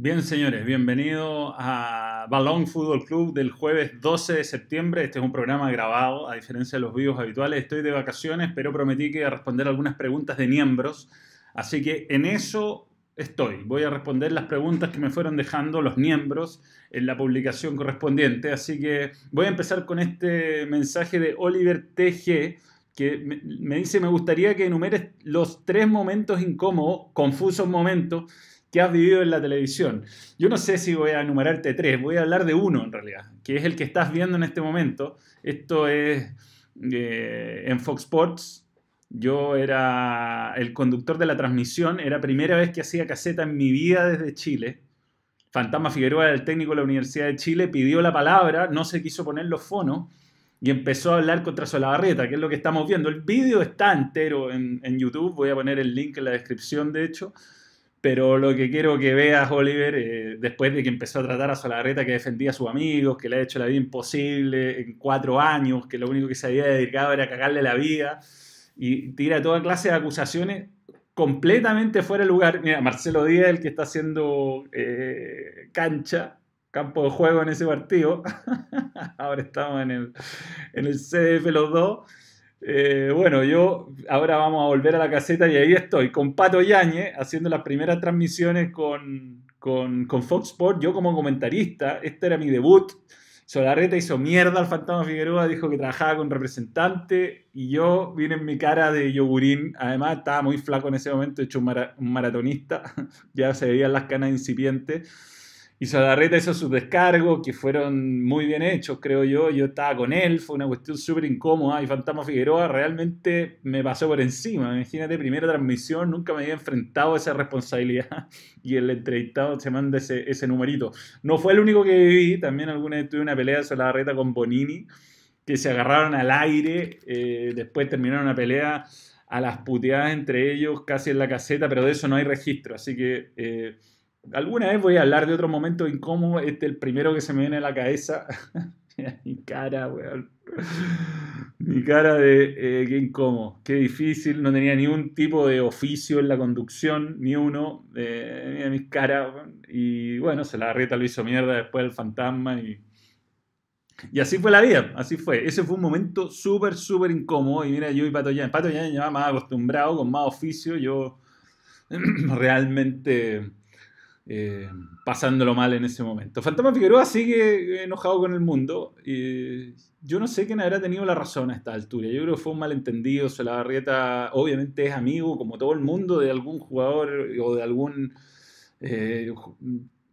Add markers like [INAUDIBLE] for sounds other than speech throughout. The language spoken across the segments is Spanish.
Bien, señores, bienvenido a Balón Fútbol Club del jueves 12 de septiembre. Este es un programa grabado, a diferencia de los vídeos habituales. Estoy de vacaciones, pero prometí que iba a responder algunas preguntas de miembros. Así que en eso estoy. Voy a responder las preguntas que me fueron dejando los miembros en la publicación correspondiente. Así que voy a empezar con este mensaje de Oliver TG que me dice, me gustaría que enumeres los tres momentos incómodos, confusos momentos que has vivido en la televisión. Yo no sé si voy a enumerarte tres, voy a hablar de uno en realidad, que es el que estás viendo en este momento. Esto es eh, en Fox Sports. Yo era el conductor de la transmisión, era primera vez que hacía caseta en mi vida desde Chile. Fantasma Figueroa, el técnico de la Universidad de Chile, pidió la palabra, no se quiso poner los fonos y empezó a hablar contra Solabarrieta, que es lo que estamos viendo. El vídeo está entero en, en YouTube, voy a poner el link en la descripción, de hecho. Pero lo que quiero que veas, Oliver, eh, después de que empezó a tratar a Solagarreta que defendía a sus amigos, que le ha hecho la vida imposible en cuatro años, que lo único que se había dedicado era cagarle la vida, y tira toda clase de acusaciones completamente fuera de lugar. Mira, Marcelo Díaz, el que está haciendo eh, cancha, campo de juego en ese partido, [LAUGHS] ahora estamos en el, en el CDF los dos eh, bueno, yo ahora vamos a volver a la caseta y ahí estoy, con Pato Yañez, haciendo las primeras transmisiones con, con, Fox Sports, yo como comentarista, este era mi debut. Solarreta hizo mierda al Fantasma Figueroa, dijo que trabajaba con representante y yo vine en mi cara de yogurín. Además, estaba muy flaco en ese momento, hecho un, un maratonista, [LAUGHS] ya se veían las canas incipientes. Y Solarreta hizo sus descargos, que fueron muy bien hechos, creo yo. Yo estaba con él, fue una cuestión súper incómoda. Y Fantasma Figueroa realmente me pasó por encima. Imagínate, primera transmisión, nunca me había enfrentado a esa responsabilidad. [LAUGHS] Y el entrevistado se manda ese, ese numerito. No fue el único que viví, también alguna vez tuve una pelea de Solarreta con Bonini, que se agarraron al aire. Eh, después terminaron una pelea a las puteadas entre ellos, casi en la caseta, pero de eso no hay registro. Así que. Eh, alguna vez voy a hablar de otro momento incómodo. Este es el primero que se me viene a la cabeza. [LAUGHS] Mi cara, weón. Mi cara de eh, qué incómodo, qué difícil. No tenía ni un tipo de oficio en la conducción, ni uno. Eh, mira mis caras. Y bueno, se la reta lo hizo mierda después del fantasma. Y, y así fue la vida, así fue. Ese fue un momento súper, súper incómodo. Y mira, yo y Pato ya, Pato ya me más acostumbrado, con más oficio. Yo [CLEARS THROAT] realmente eh, pasándolo mal en ese momento. Fantasma Figueroa sigue enojado con el mundo. y yo no sé quién habrá tenido la razón a esta altura. Yo creo que fue un malentendido. Barrieta obviamente es amigo, como todo el mundo, de algún jugador o de algún eh,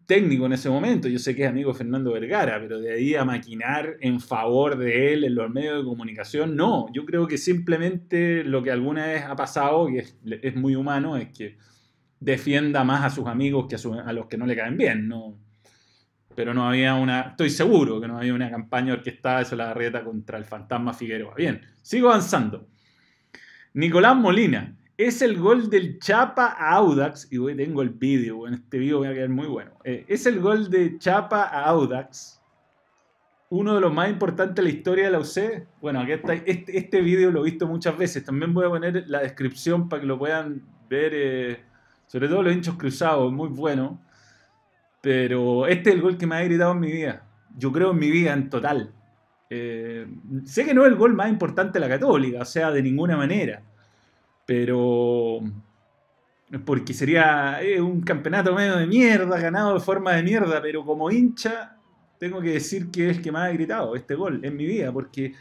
técnico en ese momento. Yo sé que es amigo de Fernando Vergara, pero de ahí a maquinar en favor de él en los medios de comunicación, no. Yo creo que simplemente lo que alguna vez ha pasado, que es muy humano, es que defienda más a sus amigos que a, los que no le caen bien, ¿no? Pero no había una, estoy seguro que no había una campaña orquestada de Solagarrieta contra el fantasma Figueroa. Bien, sigo avanzando. Nicolás Molina, es el gol del Chapa a Audax, y hoy tengo el vídeo, en este vídeo voy a quedar muy bueno. Eh, es el gol de Chapa a Audax, uno de los más importantes de la historia de la UC. Bueno, aquí está, este, este vídeo lo he visto muchas veces, también voy a poner la descripción para que lo puedan ver. Eh, sobre todo los hinchos cruzados, muy bueno. Pero este es el gol que me ha gritado en mi vida. Yo creo en mi vida en total. Eh, sé que no es el gol más importante de la Católica, o sea, de ninguna manera. Pero. Porque sería un campeonato medio de mierda, ganado de forma de mierda, pero como hincha, tengo que decir que es el que más ha gritado este gol en mi vida, porque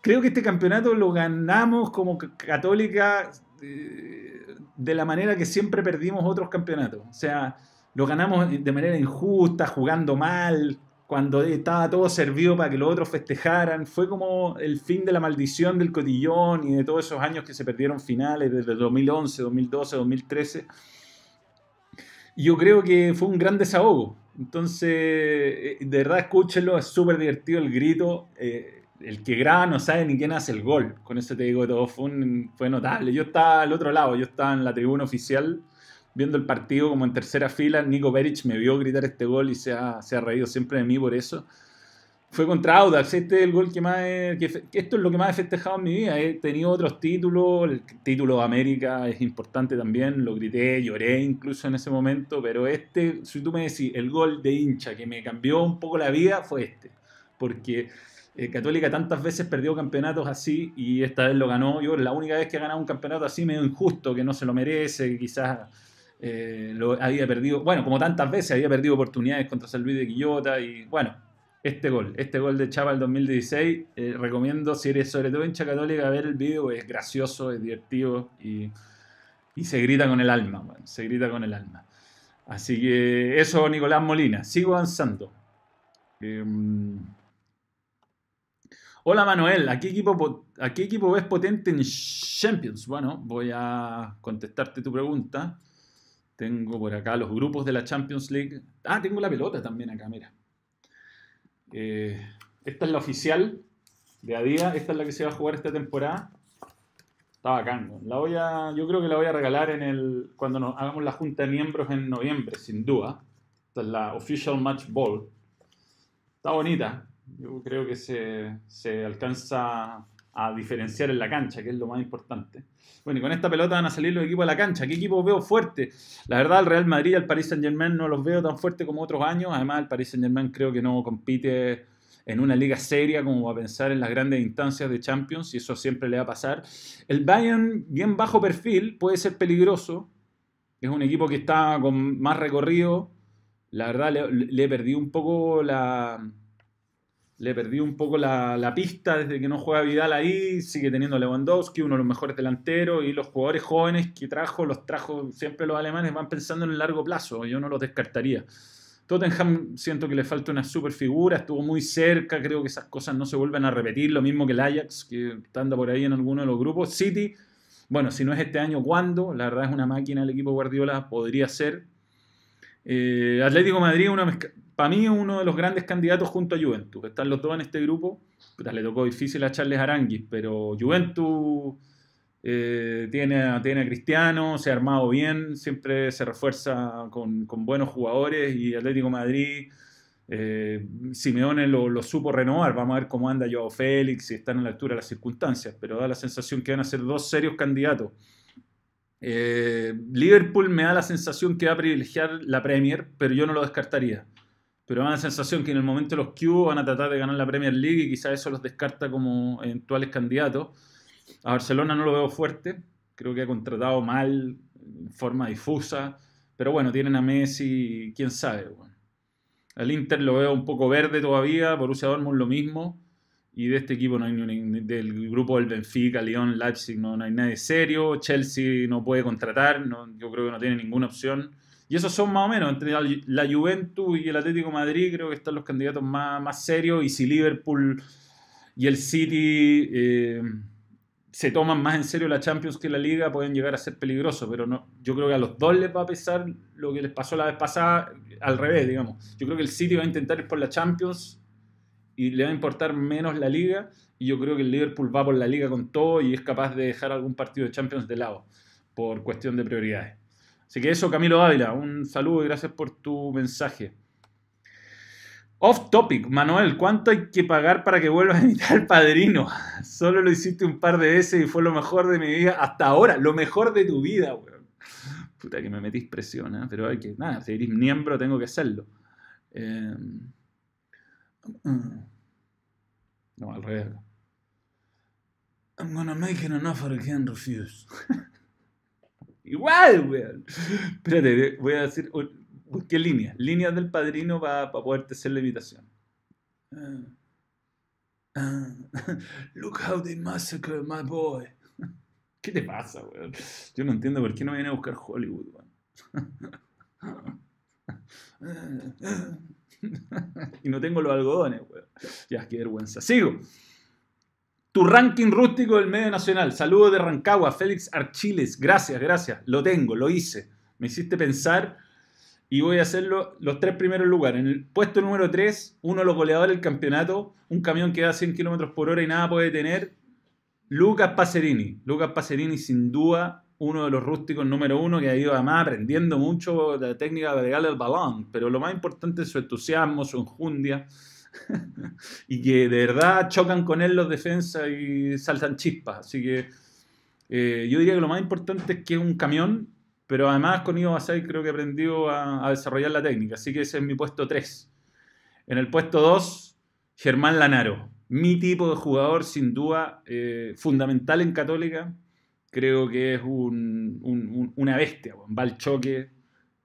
creo que este campeonato lo ganamos como Católica. Eh, de la manera que siempre perdimos otros campeonatos. O sea, lo ganamos de manera injusta, jugando mal, cuando estaba todo servido para que los otros festejaran. Fue como el fin de la maldición del cotillón y de todos esos años que se perdieron finales, desde 2011, 2012, 2013. Y yo creo que fue un gran desahogo. Entonces, eh, de verdad, escúchenlo, es súper divertido el grito. Eh, el que graba no sabe ni quién hace el gol. Con eso te digo todo, fue, fue notable. Yo estaba al otro lado, yo estaba en la tribuna oficial viendo el partido como en tercera fila. Nico Beric me vio gritar este gol y se ha, se ha reído siempre de mí por eso. Fue contra Audax, este es el gol que más esto es lo que más he festejado en mi vida. He tenido otros títulos, el título de América es importante también, lo grité, lloré incluso en ese momento, pero este, si tú me decís, el gol de hincha que me cambió un poco la vida fue este, porque eh, Católica tantas veces perdió campeonatos así y esta vez lo ganó. Yo la única vez que ha ganado un campeonato así medio injusto, que no se lo merece, que quizás eh, lo había perdido, bueno, como tantas veces había perdido oportunidades contra San Luis de Quillota y bueno, este gol, este gol de Chapa el 2016, eh, recomiendo si eres sobre todo hincha católica ver el video, es gracioso, es divertido y, se grita con el alma, se grita con el alma. Así que eso, Nicolás Molina, sigo avanzando. Em, hola Manuel, ¿a qué, equipo, ¿a equipo ves potente en Champions? Bueno, voy a contestarte tu pregunta. Tengo por acá los grupos de la Champions League. Ah, tengo la pelota también acá, mira. Eh, esta es la oficial de a. Esta es la que se va a jugar esta temporada. Está bacán. La voy a, yo creo que la voy a regalar en el, cuando nos hagamos la junta de miembros en noviembre, sin duda. Esta es la Official Match Ball. Está bonita. Yo creo que se, se alcanza a diferenciar en la cancha, que es lo más importante. Bueno, y con esta pelota van a salir los equipos a la cancha. ¿Qué equipos veo fuerte? La verdad, el Real Madrid y el Paris Saint Germain no los veo tan fuertes como otros años. Además, el Paris Saint Germain creo que no compite en una liga seria como va a pensar en las grandes instancias de Champions y eso siempre le va a pasar. El Bayern, bien bajo perfil, puede ser peligroso. Es un equipo que está con más recorrido. La verdad, le, le perdí un poco la, le perdí un poco la, pista desde que no juega Vidal ahí, sigue teniendo Lewandowski, uno de los mejores delanteros, y los jugadores jóvenes que trajo, los trajo siempre los alemanes, van pensando en el largo plazo, yo no los descartaría. Tottenham siento que le falta una super figura, estuvo muy cerca, creo que esas cosas no se vuelven a repetir, lo mismo que el Ajax, que anda por ahí en alguno de los grupos. City, bueno, si no es este año, ¿cuándo? La verdad es una máquina el equipo Guardiola, podría ser. Eh, Atlético Madrid, una para mí es uno de los grandes candidatos junto a Juventus. Están los dos en este grupo. le tocó difícil a Charles Aranguis, pero Juventus eh, tiene, a Cristiano, se ha armado bien, siempre se refuerza con, buenos jugadores y Atlético Madrid, eh, Simeone lo, supo renovar. Vamos a ver cómo anda Joao Félix, si están a la altura de las circunstancias, pero da la sensación que van a ser dos serios candidatos. Eh, Liverpool me da la sensación que va a privilegiar la Premier, pero yo no lo descartaría pero me da la sensación que en el momento los Q van a tratar de ganar la Premier League y quizás eso los descarta como eventuales candidatos. A Barcelona no lo veo fuerte, creo que ha contratado mal, en forma difusa, pero bueno, tienen a Messi, quién sabe. Bueno. El Inter lo veo un poco verde todavía, Borussia Dortmund lo mismo, y de este equipo no hay ni, del grupo del Benfica, Lyon, Leipzig, no, no hay nadie serio, Chelsea no puede contratar, no, yo creo que no tiene ninguna opción. Y esos son más o menos, entre la Juventus y el Atlético Madrid, creo que están los candidatos más, serios. Y si Liverpool y el City eh, se toman más en serio la Champions que la Liga, pueden llegar a ser peligrosos. Pero no, yo creo que a los dos les va a pesar lo que les pasó la vez pasada, al revés, digamos. Yo creo que el City va a intentar ir por la Champions y le va a importar menos la Liga. Y yo creo que el Liverpool va por la Liga con todo y es capaz de dejar algún partido de Champions de lado por cuestión de prioridades. Así que eso, Camilo Ávila, un saludo y gracias por tu mensaje. Off topic, Manuel, ¿cuánto hay que pagar para que vuelvas a imitar al padrino? [LAUGHS] Solo lo hiciste un par de veces y fue lo mejor de mi vida hasta ahora, lo mejor de tu vida, weón. Puta que me metís presión, ¿eh? pero hay que, nada, si eres miembro tengo que hacerlo. Eh, no, al revés. I'm gonna make an offer again, refuse. Igual, weón. Espérate, voy a decir. ¿Qué línea? Líneas del padrino para poderte hacer la invitación. Uh, uh, [LAUGHS] look how they massacre my boy. [LAUGHS] ¿Qué te pasa, weón? Yo no entiendo por qué no viene a buscar Hollywood, weón. [LAUGHS] y no tengo los algodones, weón. Ya, qué vergüenza. Sigo. Tu ranking rústico del medio nacional. Saludos de Rancagua, Félix Archiles. Gracias, gracias. Lo tengo, lo hice. Me hiciste pensar y voy a hacerlo los tres primeros lugares. En el puesto número 3, uno de los goleadores del campeonato, un camión que da 100 km por hora y nada puede tener. Lucas Pacerini. Lucas Pacerini, sin duda, uno de los rústicos número uno que ha ido además aprendiendo mucho de la técnica de pegarle el balón. Pero lo más importante es su entusiasmo, su enjundia [LAUGHS] y que de verdad chocan con él los defensas y saltan chispas. Así que eh, yo diría que lo más importante es que es un camión, pero además con Ivo Basay creo que aprendió a, a, desarrollar la técnica. Así que ese es mi puesto 3. En el puesto 2, Germán Lanaro. Mi tipo de jugador, sin duda, eh, fundamental en Católica. Creo que es un, un, una bestia, va al choque,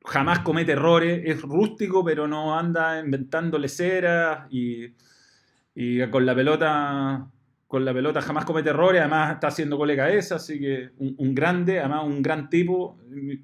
jamás comete errores, es rústico, pero no anda inventando leceras y, y con la pelota con la pelota jamás comete errores, además está haciendo gol de cabeza, así que un, grande, además un gran tipo,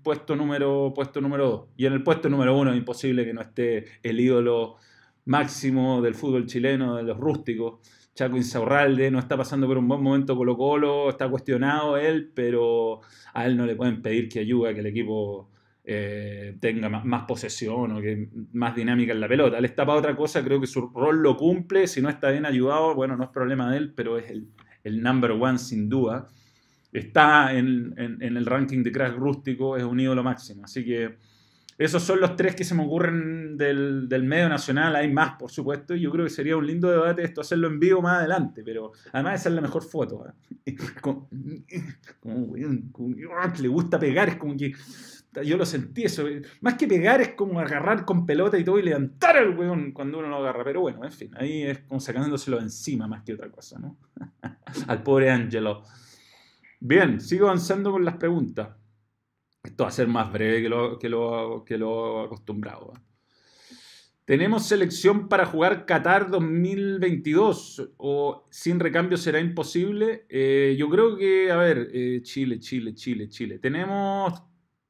puesto número, puesto número 2. Y en el puesto número 1 es imposible que no esté el ídolo máximo del fútbol chileno, de los rústicos, Chaco Insaurralde, no está pasando por un buen momento Colo Colo, está cuestionado él, pero a él no le pueden pedir que ayude a que el equipo eh, tenga más, posesión o que más dinámica en la pelota. Él está para otra cosa, creo que su rol lo cumple, si no está bien ayudado, bueno, no es problema de él, pero es el, el number one sin duda. Está en, el ranking de crack rústico, es un ídolo máximo. Así que esos son los tres que se me ocurren del, medio nacional. Hay más, por supuesto, y yo creo que sería un lindo debate esto, hacerlo en vivo más adelante, pero además esa es la mejor foto. ¿eh? [LAUGHS] [LAUGHS] Como, le gusta pegar, es como que yo lo sentí eso. Más que pegar es como agarrar con pelota y todo y levantar al weón cuando uno lo agarra. Pero bueno, en fin, ahí es como sacándoselo encima más que otra cosa, ¿no? [LAUGHS] al pobre Angelo. Bien, sigo avanzando con las preguntas. Esto va a ser más breve que lo, que lo, que lo acostumbrado. ¿eh? ¿Tenemos selección para jugar Qatar 2022 o sin recambio será imposible? Eh, yo creo que, a ver, eh, Chile, Chile, Chile, Chile. Tenemos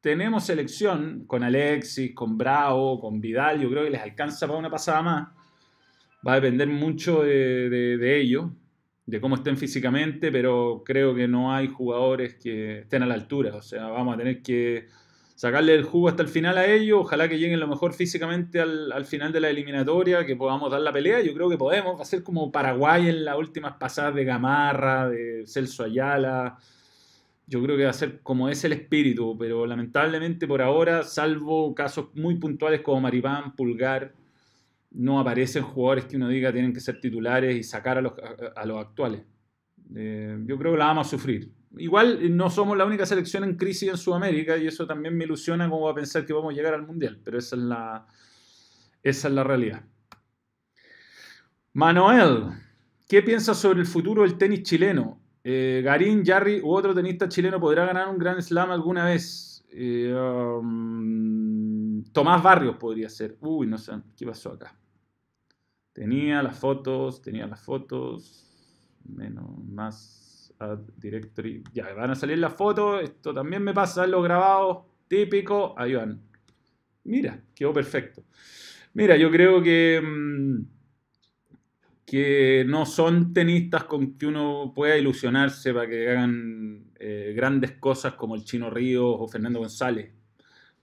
tenemos selección con Alexis, con Bravo, con Vidal, yo creo que les alcanza para una pasada más. Va a depender mucho de, ellos, de cómo estén físicamente, pero creo que no hay jugadores que estén a la altura. O sea, vamos a tener que sacarle el jugo hasta el final a ellos. Ojalá que lleguen lo mejor físicamente al, al, final de la eliminatoria, que podamos dar la pelea. Yo creo que podemos. Va como Paraguay en las últimas pasadas de Gamarra, de Celso Ayala yo creo que va a ser como es el espíritu, pero lamentablemente por ahora, salvo casos muy puntuales como Maripán, Pulgar, no aparecen jugadores que uno diga tienen que ser titulares y sacar a los, actuales. Eh, yo creo que la vamos a sufrir. Igual no somos la única selección en crisis en Sudamérica y eso también me ilusiona como a pensar que vamos a llegar al Mundial, pero esa es la, esa es la realidad. Manuel, ¿qué piensas sobre el futuro del tenis chileno? Eh, Garín, Jarry u otro tenista chileno podrá ganar un Grand Slam alguna vez. Eh, um, Tomás Barrios podría ser. Uy, no sé, ¿qué pasó acá? Tenía las fotos, tenía las fotos. Menos, más directory. Ya, van a salir las fotos. Esto también me pasa en los grabados. Típico. Ahí van. Mira, quedó perfecto. Mira, yo creo que. Um, que no son tenistas con que uno pueda ilusionarse para que hagan eh, grandes cosas como el Chino Ríos o Fernando González,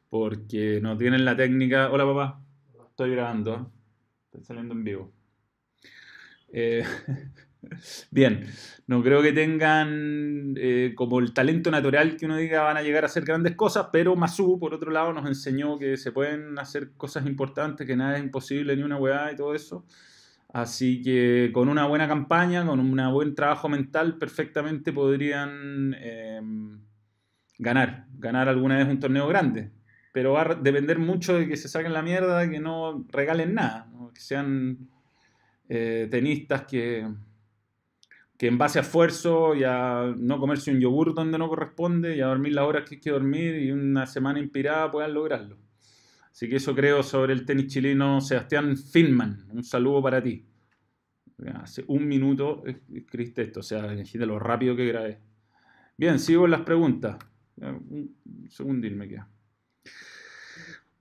porque no tienen la técnica. Hola papá, estoy grabando, ¿eh? estoy saliendo en vivo. Eh, [LAUGHS] bien, no creo que tengan como el talento natural que uno diga van a llegar a hacer grandes cosas, pero Masu, por otro lado, nos enseñó que se pueden hacer cosas importantes, que nada es imposible, ni una weá y todo eso. Así que con una buena campaña, con un buen trabajo mental, perfectamente podrían eh, ganar, ganar alguna vez un torneo grande. Pero va a depender mucho de que se saquen la mierda, que no regalen nada, que sean eh, tenistas que, que en base a esfuerzo y a no comerse un yogur donde no corresponde y a dormir las horas que hay que dormir y una semana inspirada puedan lograrlo. Así que eso creo sobre el tenis chileno. Sebastián Finman, un saludo para ti. Hace un minuto escribiste esto, o sea, imagínate lo rápido que grabé. Bien, sigo en las preguntas. Un segundín me queda.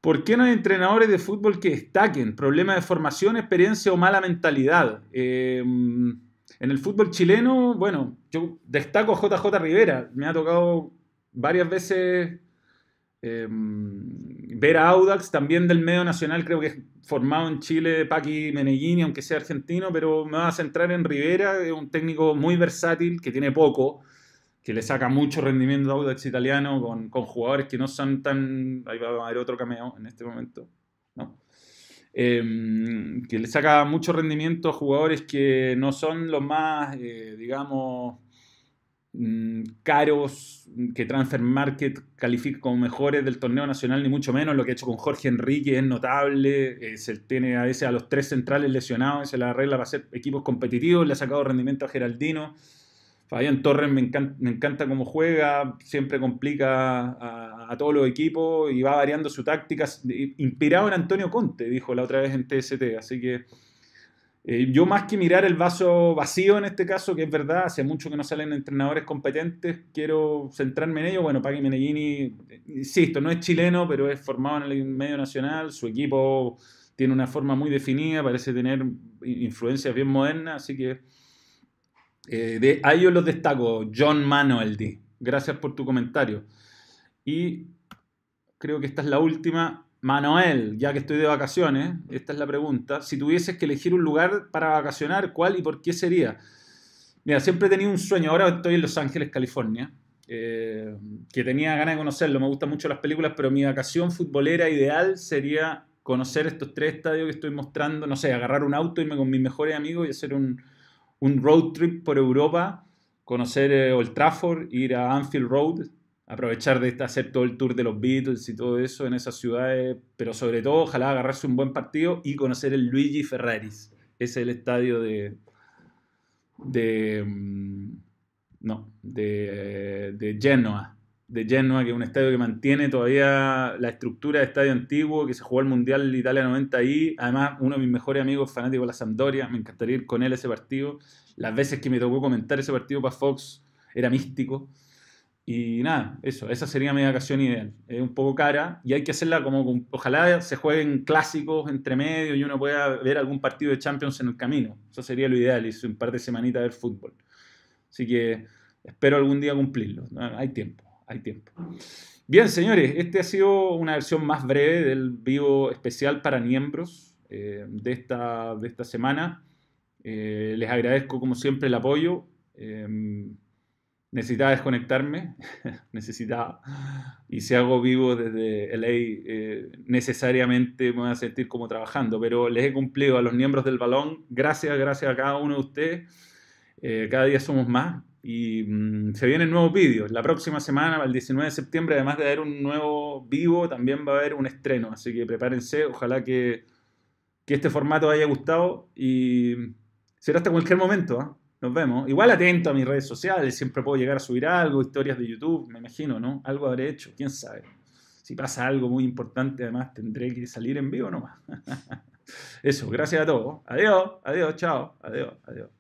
¿Por qué no hay entrenadores de fútbol que destaquen? ¿Problema de formación, experiencia o mala mentalidad? Eh, en el fútbol chileno, bueno, yo destaco JJ Rivera. Me ha tocado varias veces eh, ver a Audax, también del medio nacional, creo que es formado en Chile, Paqui Meneghini, aunque sea argentino, pero me va a centrar en Rivera, es un técnico muy versátil, que tiene poco, que le saca mucho rendimiento a Audax italiano con, con, jugadores que no son tan... Ahí va a haber otro cameo en este momento, ¿no? Em, que le saca mucho rendimiento a jugadores que no son los más, eh, digamos, mm, caros, que Transfer Market califica como mejores del torneo nacional, ni mucho menos. Lo que ha hecho con Jorge Enrique es notable. Eh, se tiene a veces a los tres centrales lesionados, se la arregla para hacer equipos competitivos. Le ha sacado rendimiento a Geraldino. Fabián Torres me encanta, me encanta cómo juega, siempre complica a, todos los equipos y va variando su táctica. Inspirado en Antonio Conte, dijo la otra vez en TST. Así que eh, yo más que mirar el vaso vacío en este caso, que es verdad, hace mucho que no salen entrenadores competentes, quiero centrarme en ello. Bueno, Pagui Menellini, insisto, no es chileno, pero es formado en el medio nacional, su equipo tiene una forma muy definida, parece tener influencias bien modernas, así que eh, de, a ellos los destaco, John Manuel. Gracias por tu comentario. Y creo que esta es la última. Manuel, ya que estoy de vacaciones, esta es la pregunta. Si tuvieses que elegir un lugar para vacacionar, ¿cuál y por qué sería? Mira, siempre he tenido un sueño. Ahora estoy en Los Ángeles, California, eh, que tenía ganas de conocerlo. Me gustan mucho las películas, pero mi vacación futbolera ideal sería conocer estos tres estadios que estoy mostrando. No sé, agarrar un auto, irme con mis mejores amigos y hacer un, road trip por Europa, conocer eh, Old Trafford, ir a Anfield Road, aprovechar de hacer todo el tour de los Beatles y todo eso en esas ciudades, pero sobre todo ojalá agarrarse un buen partido y conocer el Luigi Ferraris. Es el estadio de... de mm, no, de, de Genoa de Genoa, que es un estadio que mantiene todavía la estructura de estadio antiguo, que se jugó el Mundial Italia 90 ahí. Además, uno de mis mejores amigos fanático de la Sampdoria, me encantaría ir con él a ese partido. Las veces que me tocó comentar ese partido para Fox era místico. Y nada, eso, esa sería mi vacación ideal. Es un poco cara y hay que hacerla como, ojalá se jueguen clásicos entre medio y uno pueda ver algún partido de Champions en el camino. Eso sería lo ideal, y un par de semanitas ver fútbol. Así que espero algún día cumplirlo. Hay tiempo hay tiempo. Bien, señores, este ha sido una versión más breve del vivo especial para miembros eh, de, esta, de esta semana. Eh, les agradezco como siempre el apoyo. Eh, necesitaba desconectarme, [LAUGHS] necesitaba. Y si hago vivo desde LA, necesariamente me voy a sentir como trabajando, pero les he cumplido a los miembros del balón. Gracias, gracias a cada uno de ustedes. cada día somos más y mm, se vienen nuevos vídeos. La próxima semana, el 19 de septiembre, además de haber un nuevo vivo, también va a haber un estreno. Así que prepárense. Ojalá que, que este formato haya gustado. Y será hasta cualquier momento. ¿ah? Nos vemos. Igual atento a mis redes sociales. Siempre puedo llegar a subir algo, historias de YouTube, me imagino, ¿no? Algo habré hecho. ¿Quién sabe? Si pasa algo muy importante, además tendré que salir en vivo nomás. [LAUGHS] Eso, gracias a todos. Adiós, adiós, chao, adiós, adiós.